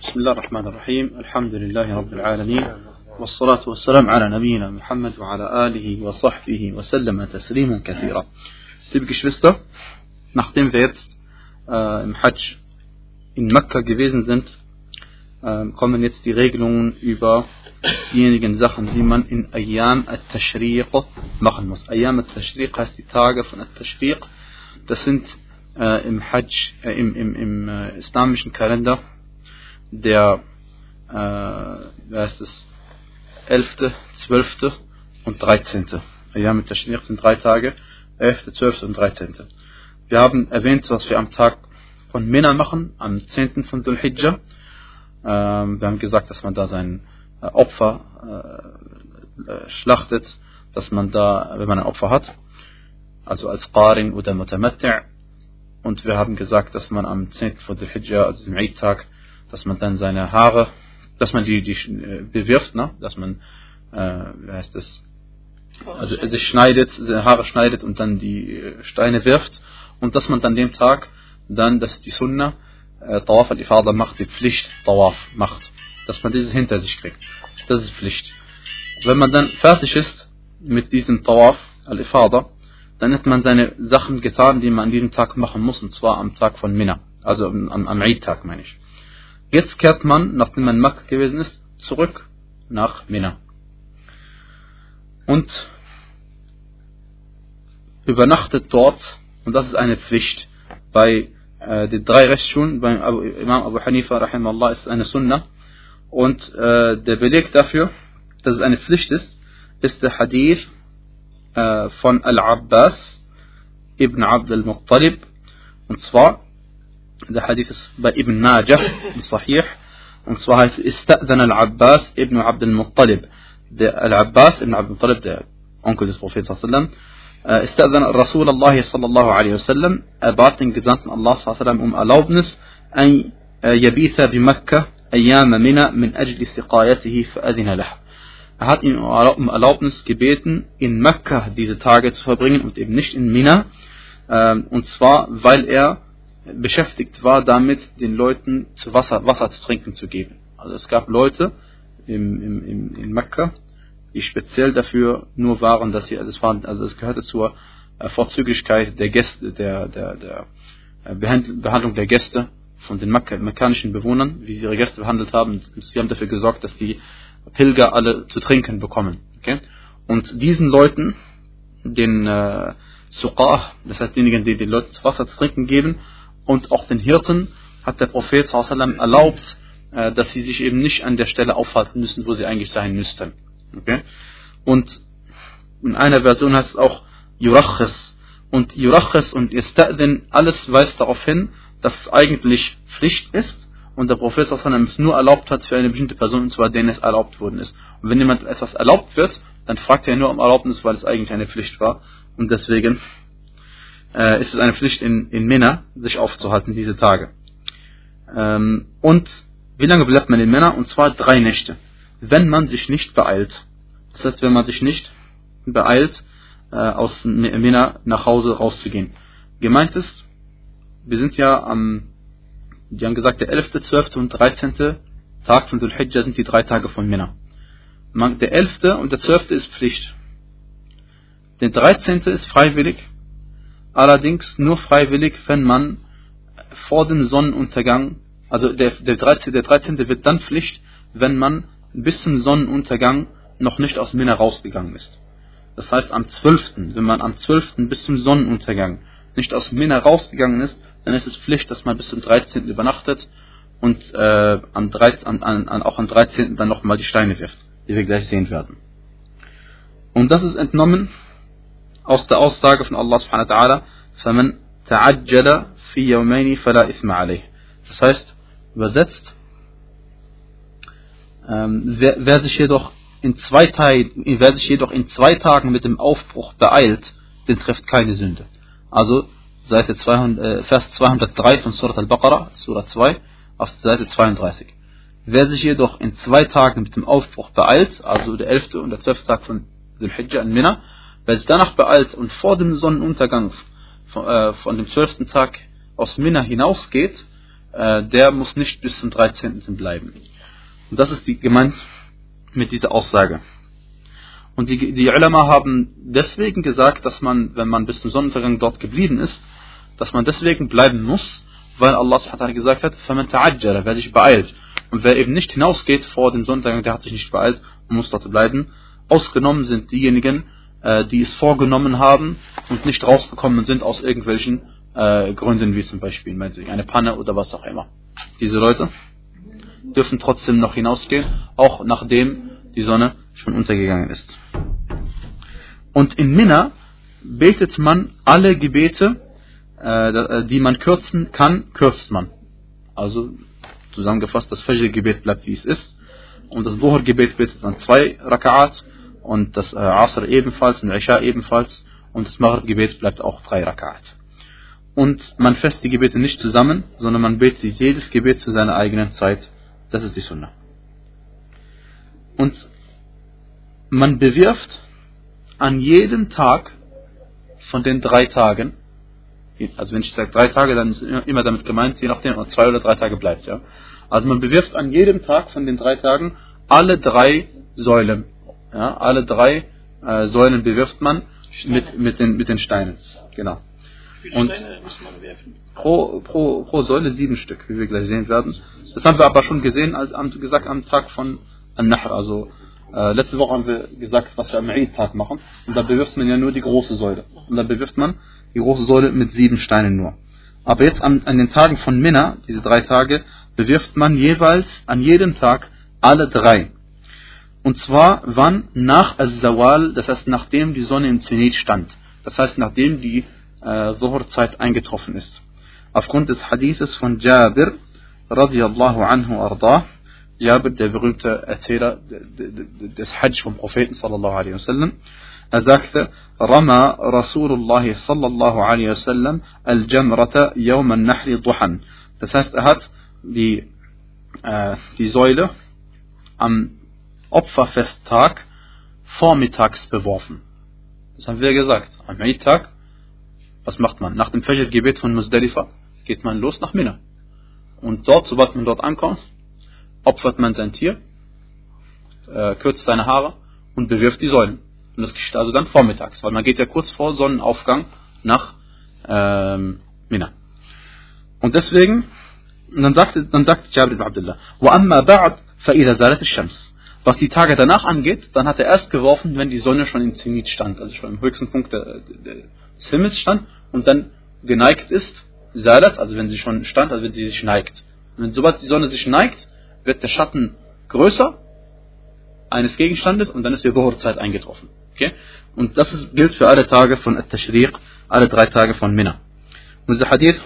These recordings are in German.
بسم الله الرحمن الرحيم الحمد لله رب العالمين والصلاة والسلام على نبينا محمد وعلى آله وصحبه وسلم تسليما كثيرا Liebe Geschwister, äh, im Hajj in Mekka gewesen sind, äh, kommen jetzt die Regelungen über diejenigen Sachen, die man in Ayyam al-Tashriq machen muss. Ayyam al-Tashriq heißt die Tage von al-Tashriq. Das sind äh, im Hajj, äh, im, im, im äh, islamischen Kalender der, äh, wie heißt es, 11., 12. und 13. Ayyam al-Tashriq sind drei Tage, 11., 12. und 13. Wir haben erwähnt, was wir am Tag von Mina machen, am 10. von Dhul Hijjah. Ähm, wir haben gesagt, dass man da sein äh, Opfer äh, äh, schlachtet, dass man da, wenn man ein Opfer hat, also als Qarin oder Mutamatti' und wir haben gesagt, dass man am 10. von Dhul Hijjah, also dem Eid-Tag, dass man dann seine Haare, dass man die, die äh, bewirft, ne? dass man, äh, wie heißt das, also sich schneidet, seine Haare schneidet und dann die äh, Steine wirft und dass man dann dem Tag dann, dass die Sunna äh, Tawaf al-Ifada macht, die Pflicht Tawaf macht, dass man dieses hinter sich kriegt. Das ist Pflicht. Wenn man dann fertig ist mit diesem Tawaf al-Ifada, dann hat man seine Sachen getan, die man an diesem Tag machen muss, und zwar am Tag von Mina, also am, am Eid-Tag meine ich. Jetzt kehrt man, nachdem man in Makkah gewesen ist, zurück nach Mina. Und übernachtet dort, und das ist eine Pflicht. Bei äh, den drei Rechtsschulen, beim Abu, Imam Abu Hanifa rahimallah, ist eine Sunnah. Und äh, der Beleg dafür, dass es eine Pflicht ist, ist der Hadith äh, von Al-Abbas ibn Abd al-Muttalib. Und zwar, Und zwar heißt es, Istadhan al-Abbas ibn Abd al-Muttalib. Der Al-Abbas ibn Abd al-Muttalib, der Onkel des Propheten sallallahu استأذن رسول الله صلى الله عليه وسلم bat den Gesandten Allah صلى الله عليه وسلم um Erlaubnis أن يبيت بمكة أيام منى من أجل سقايته فأذن له Er hat ihn um Erlaubnis gebeten, in Mekka diese Tage zu verbringen und eben nicht in Mina. Und zwar, weil er beschäftigt war, damit den Leuten zu Wasser, Wasser zu trinken zu geben. Also es gab Leute im, im, im, in Mekka, die speziell dafür nur waren, dass sie, also es, waren, also es gehörte zur Vorzüglichkeit der Gäste, der, der, der äh, Behandlung der Gäste von den Mek mekkanischen Bewohnern, wie sie ihre Gäste behandelt haben. Sie haben dafür gesorgt, dass die Pilger alle zu trinken bekommen. Okay? Und diesen Leuten, den äh, Suqah, das heißt diejenigen, die den Leuten Wasser zu trinken geben, und auch den Hirten, hat der Prophet sallam, erlaubt, äh, dass sie sich eben nicht an der Stelle aufhalten müssen, wo sie eigentlich sein müssten. Okay? Und in einer Version heißt es auch Yurachis. Und Yurachis und Istadin, alles weist darauf hin, dass es eigentlich Pflicht ist und der Prophet es nur erlaubt hat für eine bestimmte Person, und zwar denen es erlaubt worden ist. Und wenn jemand etwas erlaubt wird, dann fragt er nur um Erlaubnis, weil es eigentlich eine Pflicht war. Und deswegen äh, ist es eine Pflicht in, in Mina, sich aufzuhalten diese Tage. Ähm, und wie lange bleibt man in Mina? Und zwar drei Nächte wenn man sich nicht beeilt. Das heißt, wenn man sich nicht beeilt, äh, aus Mina nach Hause rauszugehen. Gemeint ist, wir sind ja am, die haben gesagt, der 11., 12. und 13. Tag von Dhul Hijjah sind die drei Tage von Mina. Der 11. und der 12. ist Pflicht. Der 13. ist freiwillig, allerdings nur freiwillig, wenn man vor dem Sonnenuntergang, also der, der, 13, der 13. wird dann Pflicht, wenn man bis zum Sonnenuntergang noch nicht aus Mina rausgegangen ist. Das heißt, am 12., wenn man am 12. bis zum Sonnenuntergang nicht aus Mina rausgegangen ist, dann ist es Pflicht, dass man bis zum 13. übernachtet und äh, am 13, an, an, auch am 13. dann nochmal die Steine wirft, die wir gleich sehen werden. Und das ist entnommen aus der Aussage von Allah subhanahu wa ta'ala, فَمَنْ تَعَجَّلَ فِي يَوْمَيْنِ فَلَا إِثْمَ عَلَيْهِ Das heißt, übersetzt, ähm, wer, wer, sich jedoch in zwei Tagen, wer sich jedoch in zwei Tagen mit dem Aufbruch beeilt, den trifft keine Sünde. Also Seite 200, äh, Vers 203 von Surat al-Baqarah, Surah 2, auf Seite 32. Wer sich jedoch in zwei Tagen mit dem Aufbruch beeilt, also der 11. und der 12. Tag von Dhul-Hijjah in Mina, wer sich danach beeilt und vor dem Sonnenuntergang von, äh, von dem 12. Tag aus Mina hinausgeht, äh, der muss nicht bis zum 13. bleiben. Und das ist die gemeint mit dieser Aussage. Und die, die Ulama haben deswegen gesagt, dass man, wenn man bis zum Sonnenuntergang dort geblieben ist, dass man deswegen bleiben muss, weil Allah gesagt hat, فَمَنْ تَعَجَّلَ, wer sich beeilt. Und wer eben nicht hinausgeht vor dem Sonnenuntergang, der hat sich nicht beeilt und muss dort bleiben. Ausgenommen sind diejenigen, äh, die es vorgenommen haben und nicht rausgekommen sind aus irgendwelchen äh, Gründen, wie zum Beispiel eine Panne oder was auch immer. Diese Leute dürfen trotzdem noch hinausgehen, auch nachdem die Sonne schon untergegangen ist. Und in Minna betet man alle Gebete, äh, die man kürzen kann, kürzt man. Also zusammengefasst, das Fajr-Gebet bleibt wie es ist. Und das Dhuhr-Gebet betet man zwei Raka'at und das äh, Asr ebenfalls und Isha ebenfalls und das Maghrib-Gebet bleibt auch drei Raka'at. Und man fässt die Gebete nicht zusammen, sondern man betet jedes Gebet zu seiner eigenen Zeit. Das ist die Sunna. Und man bewirft an jedem Tag von den drei Tagen, also wenn ich sage drei Tage, dann ist immer damit gemeint, je nachdem, ob zwei oder drei Tage bleibt. Ja. Also man bewirft an jedem Tag von den drei Tagen alle drei Säulen. Ja, alle drei äh, Säulen bewirft man mit, mit, den, mit den Steinen. Genau. Und pro, pro, pro Säule sieben Stück, wie wir gleich sehen werden. Das haben wir aber schon gesehen, als am, gesagt am Tag von An-Nahr. Also äh, letzte Woche haben wir gesagt, was wir am Eid-Tag machen. Und da bewirft man ja nur die große Säule. Und da bewirft man die große Säule mit sieben Steinen nur. Aber jetzt an, an den Tagen von Minna, diese drei Tage, bewirft man jeweils an jedem Tag alle drei. Und zwar wann nach Al-Zawal, das heißt nachdem die Sonne im Zenit stand. Das heißt nachdem die äh, Zuhur-Zeit eingetroffen ist. Aufgrund des Hadithes von Jabir, radiallahu anhu ardah, Jabir, der berühmte Erzähler des Hajj vom Propheten sallallahu alaihi wasallam, er sagte, Rama Rasulullah sallallahu alaihi wasallam al-Jamrata yawm al-Nahri duhan. Das heißt, er hat die, äh, die Säule am Opferfesttag vormittags beworfen. Das haben wir gesagt. Am Eid-Tag was macht man? Nach dem Fajr-Gebet von Muzdalifa geht man los nach Mina. Und dort, sobald man dort ankommt, opfert man sein Tier, äh, kürzt seine Haare und bewirft die Säulen. Und das geschieht also dann vormittags, weil man geht ja kurz vor Sonnenaufgang nach ähm, Mina. Und deswegen, und dann sagt, dann sagt Jabir ibn Abdullah, وَأَمَّا بَعْدْ فَإِذَا زَالَتِ الشَّمْسِ was die Tage danach angeht, dann hat er erst geworfen, wenn die Sonne schon im Zenit stand, also schon im höchsten Punkt des Himmels stand und dann geneigt ist, Salat, also wenn sie schon stand, also wenn sie sich neigt. Und wenn, sobald die Sonne sich neigt, wird der Schatten größer eines Gegenstandes und dann ist die Dhuhr-Zeit eingetroffen. Okay? Und das ist, gilt für alle Tage von At-Tashriq, alle drei Tage von Mina. Und dieser Hadith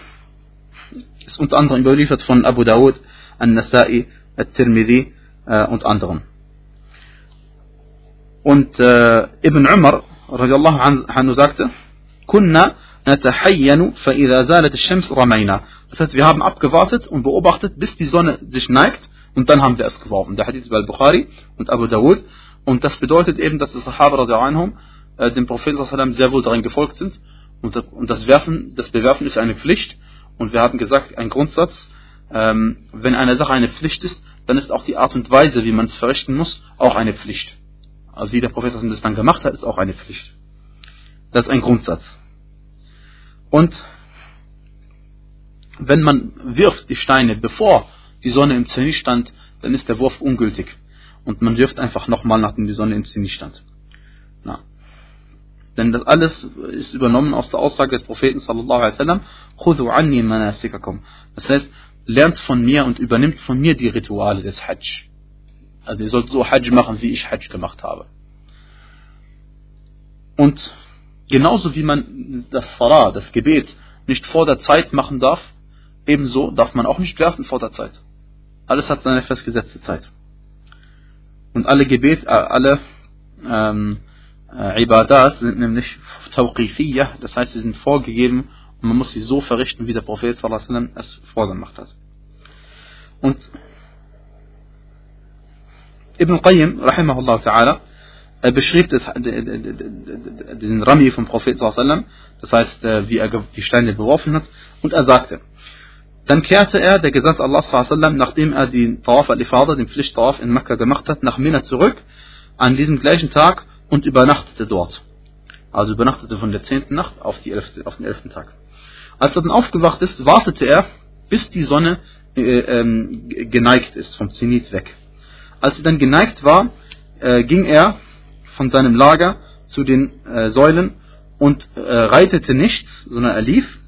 ist unter anderem überliefert von Abu Dawud, An-Nasai, At-Tirmidhi äh, und anderen. Und äh, Ibn Umar radiallahu anhu sagte, Kunna natahayyanu fa zalat shams ramayna. Das heißt, wir haben abgewartet und beobachtet, bis die Sonne sich neigt und dann haben wir es geworfen. Der Hadith bei Bukhari und Abu Dawud. Und das bedeutet eben, dass die Sahaba radiallahu anhum äh, dem Propheten sehr wohl darin gefolgt sind. Und, das Werfen, das Bewerfen ist eine Pflicht. Und wir haben gesagt, ein Grundsatz, ähm, wenn eine Sache eine Pflicht ist, dann ist auch die Art und Weise, wie man es verrichten muss, auch eine Pflicht. Also wie der Prophet das dann gemacht hat, ist auch eine Pflicht. Das ist ein Grundsatz. Und wenn man wirft die Steine, bevor die Sonne im Zenit stand, dann ist der Wurf ungültig. Und man wirft einfach nochmal, nachdem die Sonne im Zenit stand. Na. Denn das alles ist übernommen aus der Aussage des Propheten sallallahu alaihi wasallam. Das heißt, lernt von mir und übernimmt von mir die Rituale des Hajj. Also ihr sollt so Hajj machen, wie ich Hajj gemacht habe. Und genauso wie man das Salah, das Gebet, nicht vor der Zeit machen darf, ebenso darf man auch nicht werfen vor der Zeit. Alles hat seine festgesetzte Zeit. Und alle Gebet, äh, alle ähm, äh, Ibadat sind nämlich Tawqifiyah, das heißt, sie sind vorgegeben und man muss sie so verrichten, wie der Prophet sallam, es vorgemacht hat. Und Ibn Qayyim, rahimahullah ta'ala, er beschrieb das, den Rami vom Prophet das heißt, äh, wie er die Steine beworfen hat, und er sagte, Dann kehrte er, der Gesandte Allah, nachdem er den Tawaf al-Ifada, den Pflichttawaf in Mekka gemacht hat, nach Mina zurück, an diesem gleichen Tag und übernachtete dort. Also übernachtete von der zehnten Nacht auf, die elfte, auf den elften Tag. Als er dann aufgewacht ist, wartete er, bis die Sonne äh, ähm, geneigt ist, vom Zenit weg. Als sie dann geneigt war, äh, ging er von seinem Lager zu den äh, Säulen und äh, reitete nichts, sondern er lief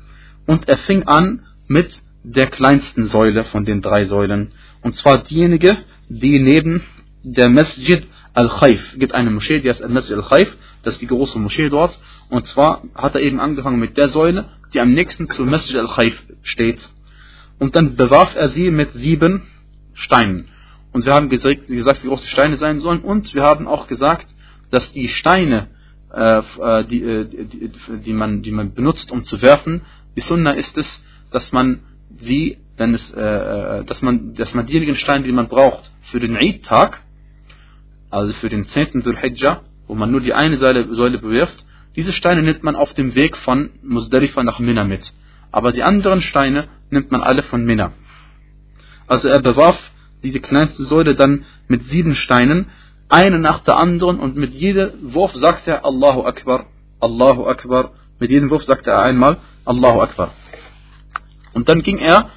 und er fing an mit der kleinsten Säule von den drei Säulen. Und zwar diejenige, die neben der Masjid Al-Khaif, gibt eine Moschee, die heißt Al-Masjid Al-Khaif, das ist die große Moschee dort. Und zwar hat er eben angefangen mit der Säule, die am nächsten zu Masjid Al-Khaif steht. Und dann bewarf er sie mit sieben Steinen. Und wir haben gesagt, wie groß die Steine sein sollen. Und wir haben auch gesagt, dass die Steine, äh, äh die, äh, die, die, man, die man benutzt, um zu werfen, die Sunna ist es, dass man sie, wenn es, dass man, dass man diejenigen Steine, die man braucht für den Eid-Tag, also für den 10. Dhul Hijjah, wo man nur die eine Säule, Säule bewirft, diese Steine nimmt man auf dem Weg von Musdalifa nach Mina mit. Aber die anderen Steine nimmt man alle von Mina. Also er bewarf diese kleinste Säule dann mit sieben Steinen, eine nach der anderen und mit jedem Wurf sagte er Allahu Akbar, Allahu Akbar. Mit jedem Wurf sagte er einmal Allahu Akbar. Und dann ging er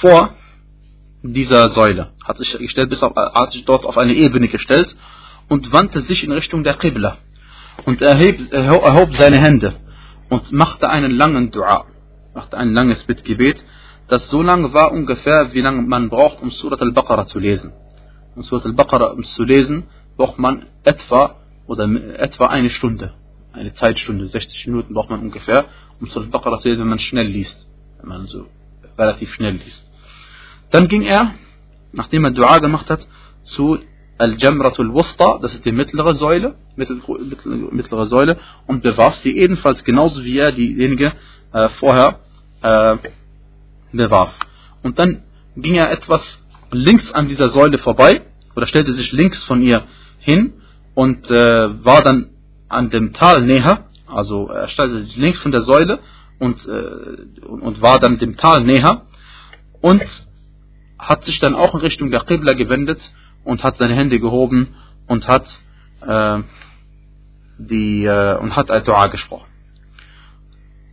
vor dieser Säule, hat sich gestellt, bis auf, hat sich dort auf eine Ebene gestellt und wandte sich in Richtung der Qibla und erheb, erhob seine Hände und machte einen langen Dua, machte ein langes Bittgebet, das so lang war ungefähr, wie lange man braucht, um Surat al-Baqarah zu lesen. Um Surat al-Baqarah zu lesen, braucht man etwa oder etwa eine Stunde, eine Zeitstunde, 60 Minuten braucht man ungefähr, um Surat al-Baqarah zu lesen, wenn man schnell liest, wenn man so relativ schnell liest. Dann ging er, nachdem er Dua gemacht hat, zu Al-Jamratul Wusta, das ist die mittlere Säule, mittlere Säule, und bewarf sie ebenfalls genauso wie er diejenige äh, vorher äh, bewarf. Und dann ging er etwas links an dieser Säule vorbei, oder stellte sich links von ihr hin und äh, war dann an dem Tal näher, also er stellte sich links von der Säule und, äh, und war dann dem Tal näher und hat sich dann auch in Richtung der Qibla gewendet und hat seine Hände gehoben und hat äh, die äh, und hat ein Dua gesprochen.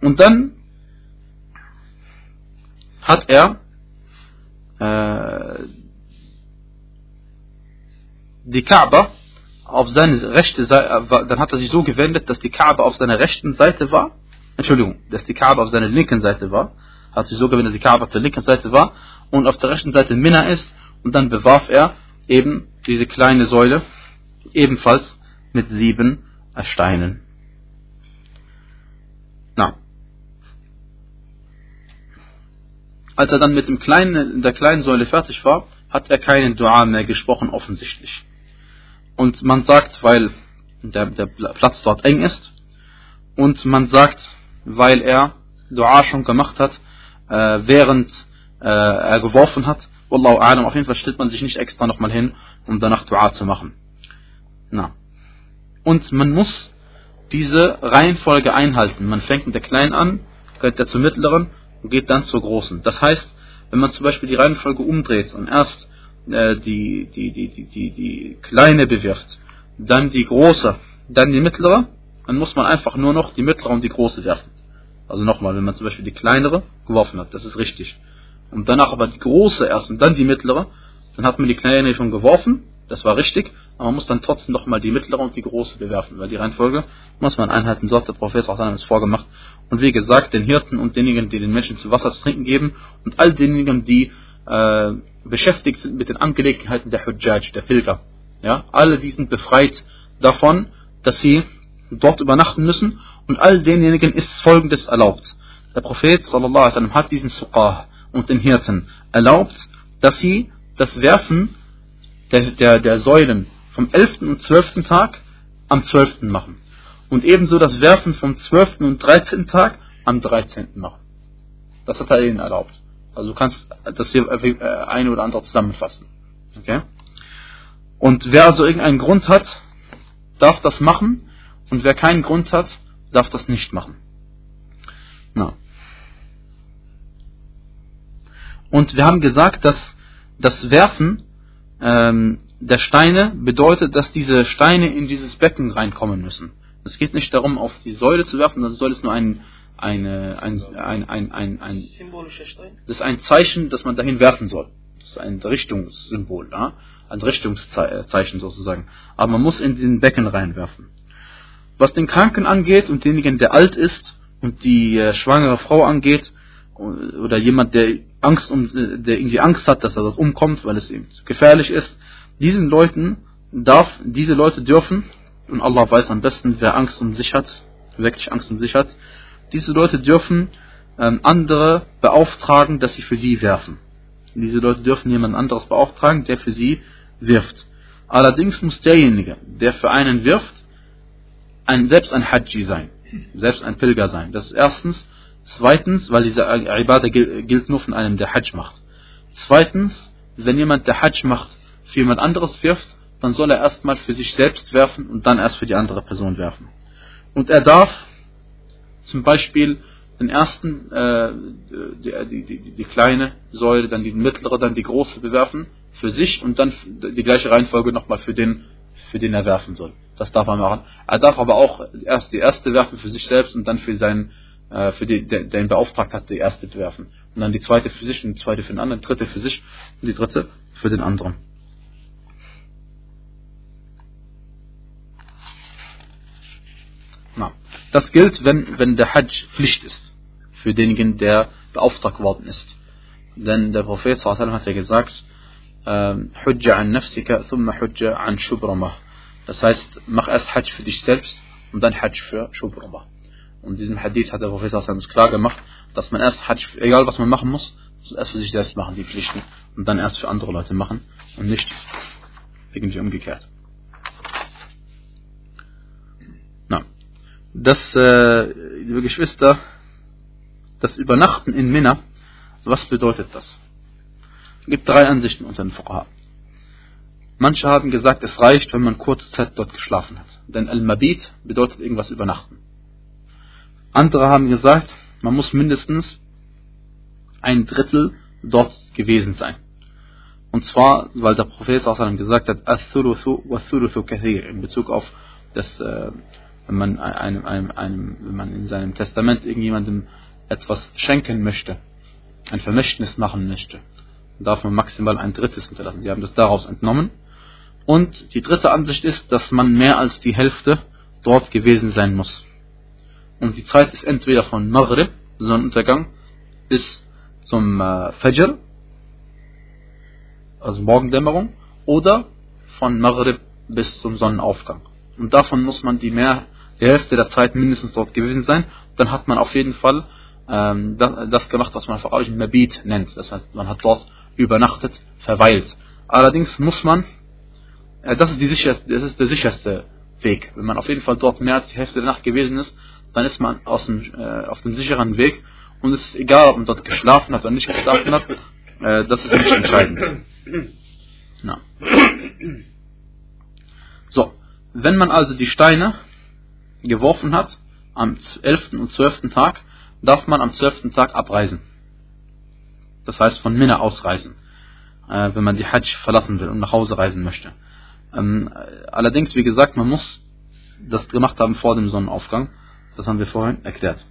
Und dann hat er äh, die Kaaba auf seine rechte Seite, äh, dann hat er sich so gewendet, dass die Kaaba auf seiner rechten Seite war. Entschuldigung, dass die Kaaba auf seiner linken Seite war. Hat sich so gewendet, dass die Kaaba auf der linken Seite war und auf der rechten Seite Minna ist. Und dann bewarf er eben diese kleine Säule ebenfalls mit sieben Steinen. Na. Als er dann mit dem kleinen, der kleinen Säule fertig war, hat er keinen Dua mehr gesprochen, offensichtlich. Und man sagt, weil der, der Platz dort eng ist, und man sagt, weil er Dua schon gemacht hat, äh, während äh, er geworfen hat, Wallahu a'lam, auf jeden Fall stellt man sich nicht extra nochmal hin, um danach Dua zu machen. Na. Und man muss diese Reihenfolge einhalten. Man fängt mit der kleinen an, geht der zur mittleren und geht dann zur großen. Das heißt, wenn man zum Beispiel die Reihenfolge umdreht und erst äh, die, die, die, die, die, die kleine bewirft, dann die große, dann die mittlere, dann muss man einfach nur noch die mittlere und die große werfen. Also nochmal, wenn man zum Beispiel die kleinere geworfen hat, das ist richtig und danach aber die große erst und dann die mittlere, dann hat man die kleine schon geworfen, das war richtig, aber man muss dann trotzdem nochmal die mittlere und die große bewerfen, weil die Reihenfolge muss man einhalten, so hat der Prophet auch es vorgemacht. Und wie gesagt, den Hirten und denjenigen, die den Menschen zu Wasser zu trinken geben und all denjenigen, die äh, beschäftigt sind mit den Angelegenheiten der Hujjaj, der Pilger. Ja, alle die sind befreit davon, dass sie dort übernachten müssen und all denjenigen ist Folgendes erlaubt. Der Prophet sallallahu wasallam hat diesen Suqah, und den Hirten erlaubt, dass sie das Werfen der, der, der Säulen vom 11. und 12. Tag am 12. machen. Und ebenso das Werfen vom 12. und 13. Tag am 13. machen. Das hat er ihnen erlaubt. Also du kannst das hier äh, eine oder andere zusammenfassen. Okay? Und wer also irgendeinen Grund hat, darf das machen. Und wer keinen Grund hat, darf das nicht machen. Na. Und wir haben gesagt, dass das Werfen ähm, der Steine bedeutet, dass diese Steine in dieses Becken reinkommen müssen. Es geht nicht darum, auf die Säule zu werfen, sondern Säule ist nur ein, eine, ein, ein, ein, ein, ein, das ist ein Zeichen, das man dahin werfen soll. Das ist ein Richtungssymbol, ja? ein Richtungszeichen sozusagen. Aber man muss in den Becken reinwerfen. Was den Kranken angeht und denjenigen, der alt ist und die äh, schwangere Frau angeht, oder jemand, der Angst um, der irgendwie Angst hat, dass er dort umkommt, weil es ihm gefährlich ist, diesen Leuten darf, diese Leute dürfen, und Allah weiß am besten, wer Angst um sich hat, wirklich Angst um sich hat, diese Leute dürfen ähm, andere beauftragen, dass sie für sie werfen. Diese Leute dürfen jemand anderes beauftragen, der für sie wirft. Allerdings muss derjenige, der für einen wirft, ein, selbst ein Haji sein, selbst ein Pilger sein. Das ist erstens. Zweitens, weil diese Ibadah gilt nur von einem, der Hajj macht. Zweitens, wenn jemand der Hajj macht, für jemand anderes wirft, dann soll er erstmal für sich selbst werfen und dann erst für die andere Person werfen. Und er darf zum Beispiel den ersten, äh, die, die, die, die kleine Säule, dann die mittlere, dann die große bewerfen für sich und dann die gleiche Reihenfolge nochmal für den, für den er werfen soll. Das darf er machen. Er darf aber auch erst die erste werfen für sich selbst und dann für seinen äh, für die, der, der ihn beauftragt hat, die erste bewerfen. Und dann die zweite für sich und die zweite für den anderen, die dritte für sich und die dritte für den anderen. Na, das gilt, wenn, wenn der Hajj Pflicht ist für denjenigen, der beauftragt worden ist. Denn der Prophet hat ja gesagt, ähm, Hujja an nafsika, thumma hujja an shubramah. Das heißt, mach erst Hajj für dich selbst und dann Hajj für Shubramah. Und diesen Hadith hat der Prophet uns klar gemacht, dass man erst Hajj, egal was man machen muss, erst für sich selbst machen, die Pflichten, und dann erst für andere Leute machen und nicht irgendwie umgekehrt. Das, äh, liebe Geschwister, das Übernachten in Minna, was bedeutet das? Es gibt drei Ansichten unter den Fuqaha. Manche haben gesagt, es reicht, wenn man kurze Zeit dort geschlafen hat. Denn Al-Mabit bedeutet irgendwas übernachten. Andere haben gesagt, man muss mindestens ein Drittel dort gewesen sein. Und zwar, weil der Prophet gesagt hat, in Bezug auf das, äh, wenn man einem, einem, einem, wenn man in seinem Testament irgendjemandem etwas schenken möchte, ein Vermächtnis machen möchte, darf man maximal ein Drittes hinterlassen. Sie haben das daraus entnommen. Und die dritte Ansicht ist, dass man mehr als die Hälfte dort gewesen sein muss. Und die Zeit ist entweder von Maghrib, Sonnenuntergang, bis zum äh, Fajr, also Morgendämmerung, oder von Maghrib bis zum Sonnenaufgang. Und davon muss man die, mehr, Hälfte der Zeit mindestens dort gewesen sein. Dann hat man auf jeden Fall ähm, das, das, gemacht, was man auf Arabisch Mabit nennt. Das heißt, man hat dort übernachtet, verweilt. Allerdings muss man, äh, das, ist die sicherste, das ist der sicherste Weg. Wenn man auf jeden Fall dort mehr als die Hälfte der Nacht gewesen ist, dann ist man aus dem, äh, auf dem sicheren Weg und es ist egal, ob man dort geschlafen hat oder nicht geschlafen hat, äh, das ist nicht entscheidend. Na. So, wenn man also die Steine geworfen hat, am 11. und 12. Tag, darf man am 12. Tag abreisen. Das heißt von Minna ausreisen, äh, wenn man die Hajj verlassen will und nach Hause reisen möchte. Ähm, allerdings, wie gesagt, man muss das gemacht haben vor dem Sonnenaufgang. Das haben wir vorhin erklärt.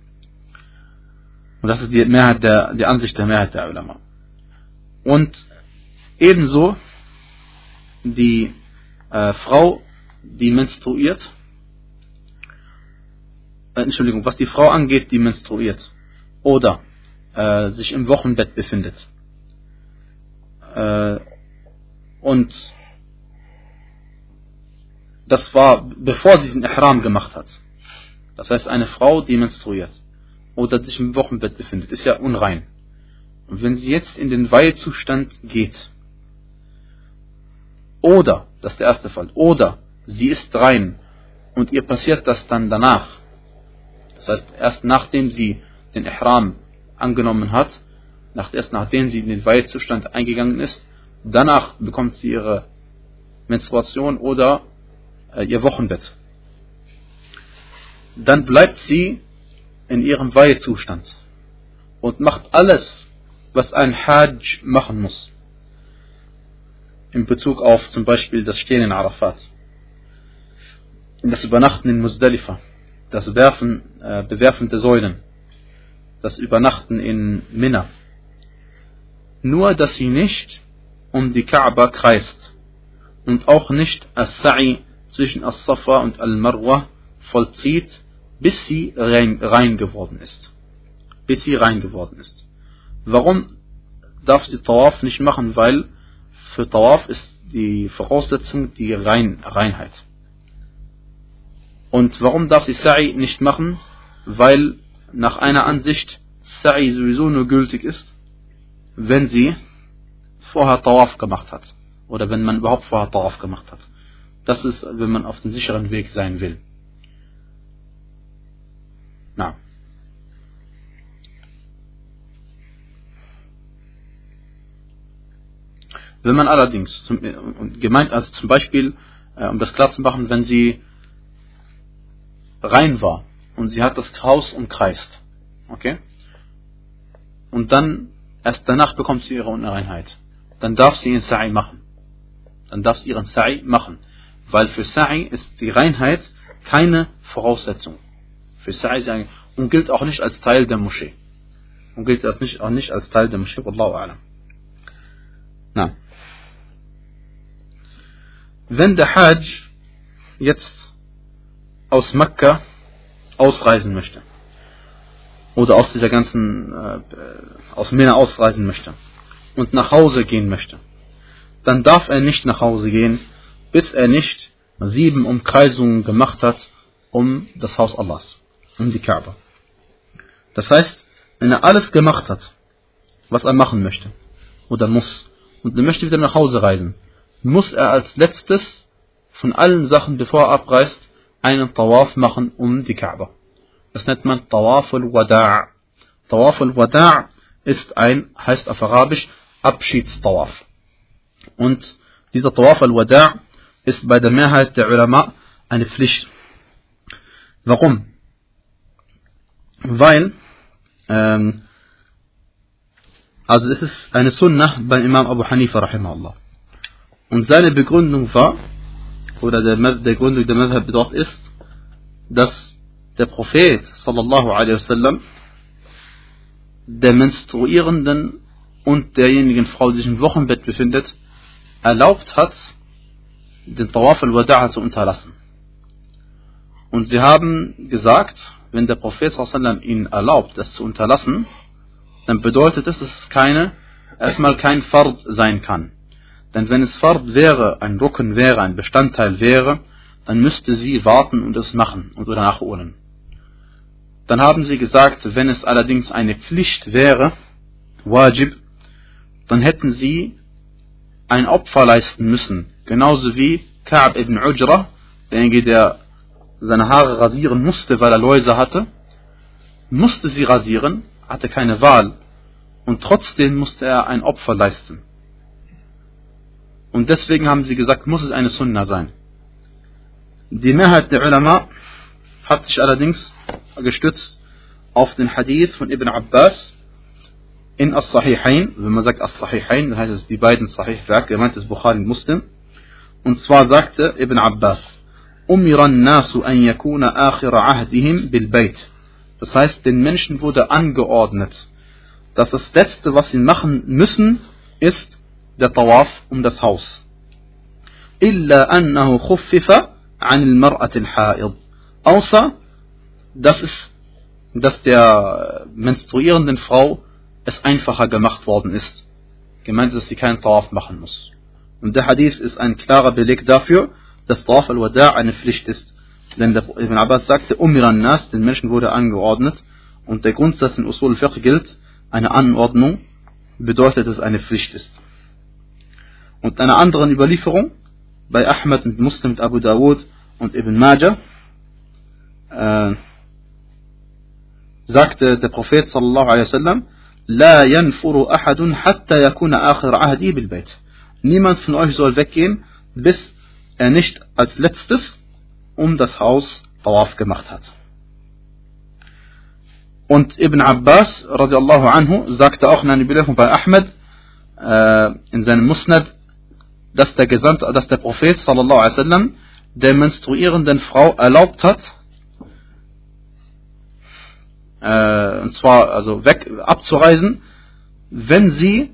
Und das ist die, Mehrheit der, die Ansicht der Mehrheit der Ulama. Und ebenso die äh, Frau, die menstruiert, äh, Entschuldigung, was die Frau angeht, die menstruiert oder äh, sich im Wochenbett befindet äh, und das war bevor sie den Ihram gemacht hat das heißt, eine Frau, die menstruiert oder sich im Wochenbett befindet, ist ja unrein. Und wenn sie jetzt in den Weihezustand geht, oder, das ist der erste Fall, oder sie ist rein und ihr passiert das dann danach, das heißt, erst nachdem sie den Ihram angenommen hat, nach, erst nachdem sie in den Weihezustand eingegangen ist, danach bekommt sie ihre Menstruation oder äh, ihr Wochenbett dann bleibt sie in ihrem Weihezustand und macht alles, was ein Hajj machen muss. In Bezug auf zum Beispiel das Stehen in Arafat. Das Übernachten in Muzdalifa. Das Werfen, äh, Bewerfen der Säulen. Das Übernachten in Minna. Nur, dass sie nicht um die Kaaba kreist. Und auch nicht As-Sa'i zwischen As-Safa und Al-Marwa vollzieht, bis sie rein, rein geworden ist. Bis sie rein geworden ist. Warum darf sie Tawaf nicht machen? Weil für Tawaf ist die Voraussetzung die Rein, Reinheit. Und warum darf sie Sa'i nicht machen? Weil nach einer Ansicht Sa'i sowieso nur gültig ist, wenn sie vorher Tawaf gemacht hat. Oder wenn man überhaupt vorher Tawaf gemacht hat. Das ist, wenn man auf dem sicheren Weg sein will. Na. Wenn man allerdings, zum, gemeint also zum Beispiel, äh, um das klar zu machen, wenn sie rein war und sie hat das Haus umkreist, okay? Und dann, erst danach bekommt sie ihre Unreinheit. Dann darf sie ihren Sa'i machen. Dann darf sie ihren Sa'i machen. Weil für Sa'i ist die Reinheit keine Voraussetzung. Für Sa'i sagen, und gilt auch nicht als Teil der Moschee. Und gilt auch nicht, auch nicht als Teil der Moschee. Wallahu a'lam. Na. Wenn der Hajj jetzt aus Mekka ausreisen möchte, oder aus dieser ganzen, äh, aus Mina ausreisen möchte, und nach Hause gehen möchte, dann darf er nicht nach Hause gehen, bis er nicht sieben Umkreisungen gemacht hat um das Haus Allahs, um die Kaaba. Das heißt, wenn er alles gemacht hat, was er machen möchte, oder muss, und er möchte wieder nach Hause reisen, muss er als letztes von allen Sachen, bevor er abreist, einen Tawaf machen um die Kaaba. Das nennt man Tawaf al-Wada'. Tawaf al-Wada' ist ein, heißt auf Arabisch, Abschiedstawaf. Und dieser Tawaf al-Wada' ist bei der Mehrheit der Ulama eine Pflicht. Warum? Weil, ähm, also es ist eine Sunnah beim Imam Abu Hanifa rahimahullah. Und seine Begründung war, oder der, der Gründung der Madhab dort ist, dass der Prophet sallallahu alaihi wasallam der Menstruierenden und derjenigen Frau, die sich im Wochenbett befindet, erlaubt hat, den Tawaf al-Wada'a zu unterlassen. Und sie haben gesagt, wenn der Prophet sallam ihnen erlaubt, das zu unterlassen, dann bedeutet es, dass es keine, erstmal kein Fard sein kann. Denn wenn es Fard wäre, ein Rücken wäre, ein Bestandteil wäre, dann müsste sie warten und es machen und oder nachholen. Dann haben sie gesagt, wenn es allerdings eine Pflicht wäre, Wajib, dann hätten sie ein Opfer leisten müssen. Genauso wie Ka'b ibn Ujra, derjenige, der seine Haare rasieren musste, weil er Läuse hatte, musste sie rasieren, hatte keine Wahl und trotzdem musste er ein Opfer leisten. Und deswegen haben sie gesagt, muss es eine Sunna sein. Die Mehrheit der Ulama hat sich allerdings gestützt auf den Hadith von Ibn Abbas in As-Sahihain. Wenn man sagt As-Sahihain, dann heißt es die beiden Sahih-Werke, gemeint ist Bukhari und Muslim. Und zwar sagte Ibn Abbas, أمر الناس أن يكون آخر عهدهم بالبيت. Das heißt, den Menschen wurde angeordnet, dass das Letzte, was sie machen müssen, ist der Tawaf um das Haus. إلا أنه خفف عن المرأة الحائض. Außer, dass es, dass der menstruierenden Frau es einfacher gemacht worden ist. Gemeint ist, dass sie keinen Tawaf machen muss. Und der Hadith ist ein klarer Beleg dafür, dass Tawaf al-Wada' eine Pflicht ist. Denn der Ibn Abbas sagte, Umiran Nas, den Menschen wurde angeordnet. Und der Grundsatz in Usul Fiqh gilt, eine Anordnung bedeutet, dass es eine Pflicht ist. Und einer anderen Überlieferung, bei Ahmad und Muslim mit Abu Dawud und Ibn Majah, äh, sagte der Prophet sallallahu alaihi wasallam, لا ينفر أحد حتى يكون آخر عهدي بالبيت. Niemand von euch soll weggehen, bis er nicht als letztes um das Haus Tawaf gemacht hat. Und Ibn Abbas radiallahu anhu sagte auch in einer Überlieferung bei Ahmed äh, in seinem Musnad, dass der Gesandte, dass der Prophet sallallahu alaihi wasallam der menstruierenden Frau erlaubt hat, äh, und zwar also weg abzureisen, wenn sie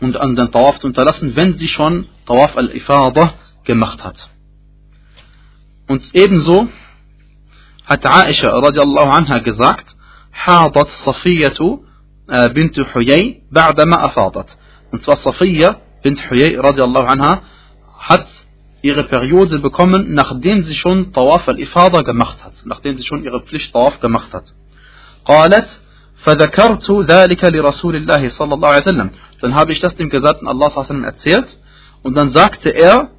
und an den Tawaf zu unterlassen, wenn sie schon Tawaf al-Ifada gemacht hat. Und ebenso hat Aisha radiallahu anha gesagt, حاضت صفية بنت حيي بعدما أفاضت. Und zwar Safiya bint Huyay radiallahu anha hat ihre Periode bekommen, nachdem sie schon Tawaf al-Ifada gemacht hat, nachdem sie schon ihre Pflicht Tawaf gemacht hat. قالت فذكرت ذلك لرسول الله صلى الله عليه وسلم. Dann habe ich das dem Gesandten Allah sallallahu erzählt und dann sagte er,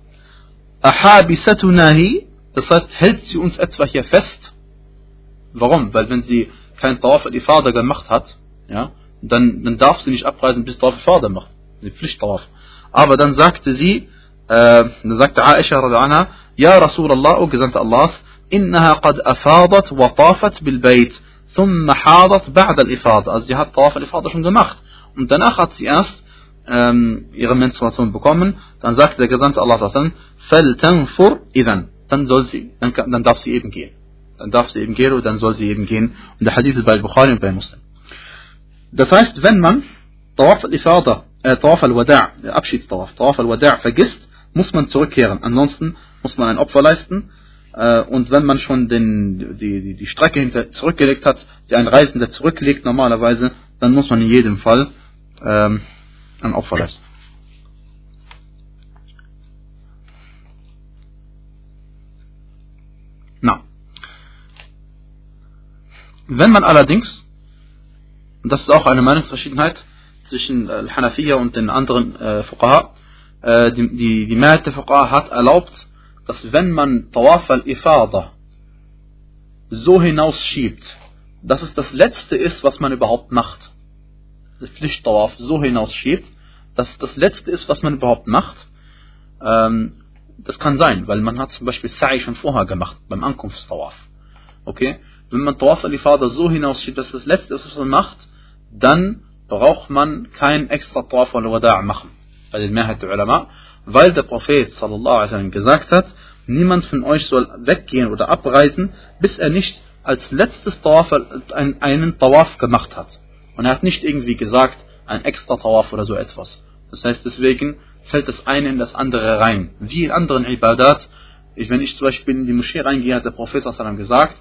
Ahabisatunahi, das heißt, hält sie uns etwa hier fest? Warum? Weil wenn sie kein Tawaf al-Ifada gemacht hat, ja, dann, dann darf sie nicht abreisen, bis Tawaf al-Ifada macht. Die Pflicht Tawaf. Aber dann sagte sie, äh, dann sagte Aisha anha, Ja Rasulallah, o Gesandte Allahs, إنها قد أفاضت وطافت بالبيت ثم حاضت بعد الإفاضة. Also sie hat Tawaf al-Ifada schon gemacht. Und danach hat sie erst ähm, ihre Menstruation bekommen. Dann sagte der Gesandte Allah فَلْتَنْفُرْ إِذًا Dann soll sie, dann, dann darf sie eben gehen. Dann darf sie eben gehen und dann soll sie eben gehen. Und der Hadith ist bei Bukhari und bei Muslim. Das heißt, wenn man Tawaf al-Ifada äh, Tawaf al-Wada', der Abschiedstawaf, Tawaf al-Wada' vergisst, muss man zurückkehren. Ansonsten muss man ein Opfer leisten. Äh, und wenn man schon den, die, die, die Strecke hinter, zurückgelegt hat, die ein Reisender zurücklegt normalerweise, dann muss man in jedem Fall ähm, ein Opfer leisten. Na. Wenn man allerdings, und das ist auch eine Meinungsverschiedenheit, zwischen Al-Hanafiya und den anderen äh, Fuqaha. Äh, die, die, die der Fuqaha hat erlaubt, dass wenn man Tawaf al-Ifada so hinausschiebt, dass es das Letzte ist, was man überhaupt macht, das Pflichttawaf so hinausschiebt, dass es das Letzte ist, was man überhaupt macht, ähm, das kann sein, weil man hat zum Beispiel Sa'i schon vorher gemacht, beim Ankunftstawaf. Okay? Wenn man Tawaf al-Ifada so hinausschiebt, dass es das Letzte ist, was man macht, dann braucht man kein extra Tawaf al-Wada' machen, bei den Mehrheit der Ulama, weil der Prophet sallallahu alaihi wasallam gesagt hat, niemand von euch soll weggehen oder abreisen, bis er nicht als letztes Tawaf einen Tawaf gemacht hat. Und er hat nicht irgendwie gesagt, ein extra Tawaf oder so etwas. Das heißt, deswegen fällt das eine in das andere rein. Wie in anderen Ibadat, ich, wenn ich zum Beispiel in die Moschee reingehe, hat der Prophet sallallahu alaihi wasallam gesagt,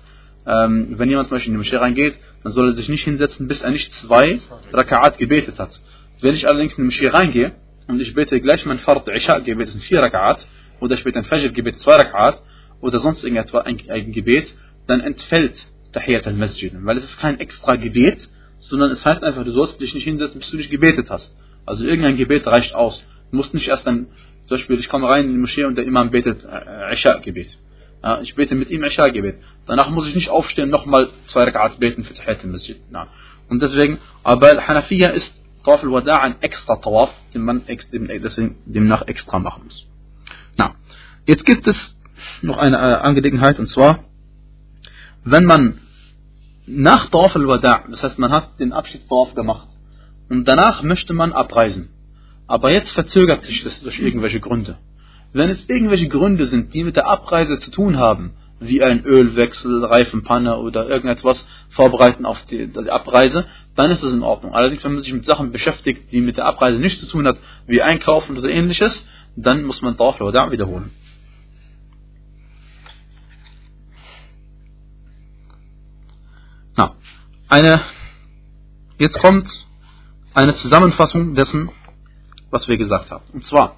ähm, wenn jemand zum Beispiel in die Moschee reingeht, dann soll er sich nicht hinsetzen, bis er nicht zwei Raka'at gebetet hat. Wenn ich allerdings in die Moschee reingehe und ich bete gleich mein Fard Isha Gebet, sind vier Raka'at, oder ich bete ein Fajr Gebet, zwei Raka'at, oder sonst irgendetwas, ein, ein Gebet, dann entfällt Tahiyat al-Masjid. Weil es ist kein extra Gebet, sondern es heißt einfach, du sollst dich nicht hinsetzen, bis du nicht gebetet hast. Also irgendein Gebet reicht aus. Du musst nicht erst dann, zum Beispiel, ich komme rein in die Moschee und der Imam betet äh, Isha-Gebet. Ja, ich bete mit ihm Isha-Gebet. Danach muss ich nicht aufstehen, nochmal zwei Rak'ats beten für Tahiyat al-Masjid. Und deswegen, aber Hanafiya ist Tawaf al-Wada' ein extra Tawaf, den man deswegen, demnach extra machen muss. Na, jetzt gibt es noch eine äh, Angelegenheit, und zwar, wenn man nach Tawaf al-Wada', das heißt, man hat den Abschied-Tawaf gemacht, und danach möchte man abreisen. Aber jetzt verzögert sich das durch irgendwelche Gründe. Wenn es irgendwelche Gründe sind, die mit der Abreise zu tun haben, wie ein Ölwechsel, Reifenpanne oder irgendetwas vorbereiten auf die, die, Abreise, dann ist es in Ordnung. Allerdings, wenn man sich mit Sachen beschäftigt, die mit der Abreise nichts zu tun hat, wie Einkaufen oder ähnliches, dann muss man Tawaf oder wiederholen. Na, eine, jetzt kommt eine Zusammenfassung dessen, was wir gesagt haben. Und zwar,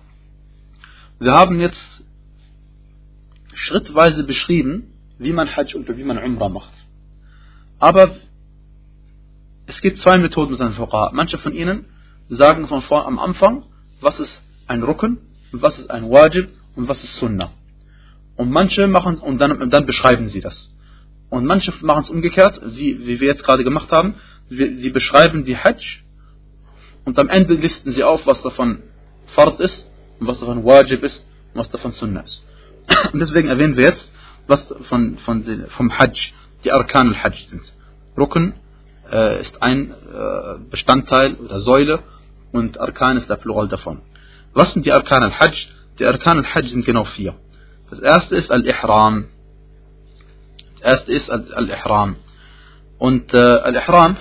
wir haben jetzt schrittweise beschrieben, wie man Hajj und wie man Umrah macht. Aber es gibt zwei Methoden seinen Fuqaha. Manche von ihnen sagen von vor am Anfang, was ist ein Rücken, was ist ein Wajib und was ist Sunnah. Und manche machen und dann, und dann beschreiben sie das. Und manche machen es umgekehrt, wie, wie wir jetzt gerade gemacht haben. Sie beschreiben die Hajj und am Ende listen sie auf, was davon Fard ist was davon Wajib ist und was davon Sunnah ist. Und deswegen erwähnen wir jetzt, was von, von, vom Hajj, die Arkan al-Hajj sind. Rücken äh, ist ein äh, Bestandteil oder Säule und Arkan ist der Plural davon. Was sind die Arkan al-Hajj? Die Arkan al-Hajj sind genau vier. Das erste ist Al-Ihram. Das erste ist Al-Ihram. Und äh, Al-Ihram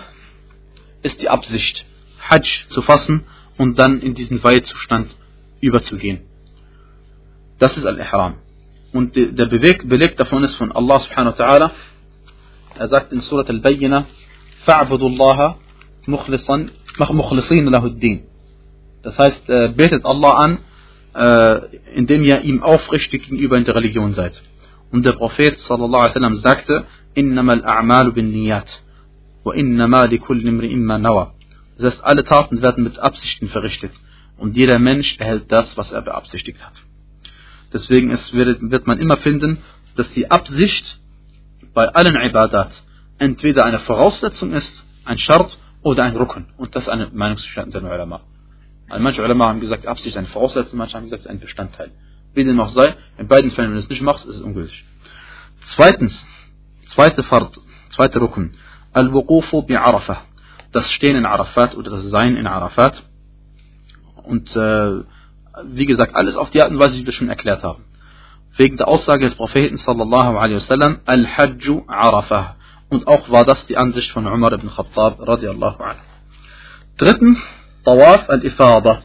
ist die Absicht, Hajj zu fassen und dann in diesen Weihezustand überzugehen. Das ist Al-Ihram. Und der Beleg davon ist von Allah subhanahu wa ta'ala. Er sagt in Surat Al-Bayyina, فَعْبُدُوا اللَّهَ مُخْلِصِينَ لَهُ الدِّينَ Das heißt, äh, betet Allah an, äh, indem ihr ihm aufrichtig gegenüber in der Religion seid. Und der Prophet sallallahu alaihi wasallam sagte, إِنَّمَا الْأَعْمَالُ بِالنِّيَّاتِ وَإِنَّمَا لِكُلِّ امْرِئٍ مَّا نَوَى Das heißt, alle Taten werden mit Absichten verrichtet. Und jeder Mensch erhält das, was er beabsichtigt hat. Deswegen ist, wird man immer finden, dass die Absicht bei allen Ibadat entweder eine Voraussetzung ist, ein Schart oder ein Rücken. Und das ist eine Meinungsverstand der Ulama. Also manche Ulama haben gesagt, Absicht ist eine Voraussetzung, manche haben gesagt, es ist ein Bestandteil. Wie dem auch sei, in beiden Fällen, wenn du es nicht machst, ist es ungültig. Zweitens, zweite Fahrt, zweite Rücken, Al-Wuqufu bi Arafah. Das Stehen in Arafat oder das Sein in Arafat. Und äh, wie gesagt, alles auf die Art und Weise, die wir schon erklärt haben. Wegen der Aussage des Propheten sallallahu alaihi wasallam, Al-Hajju Arafah. Und auch war das die Ansicht von Umar ibn Khattab radiallahu anhu. Drittens, Tawaf al-Ifada,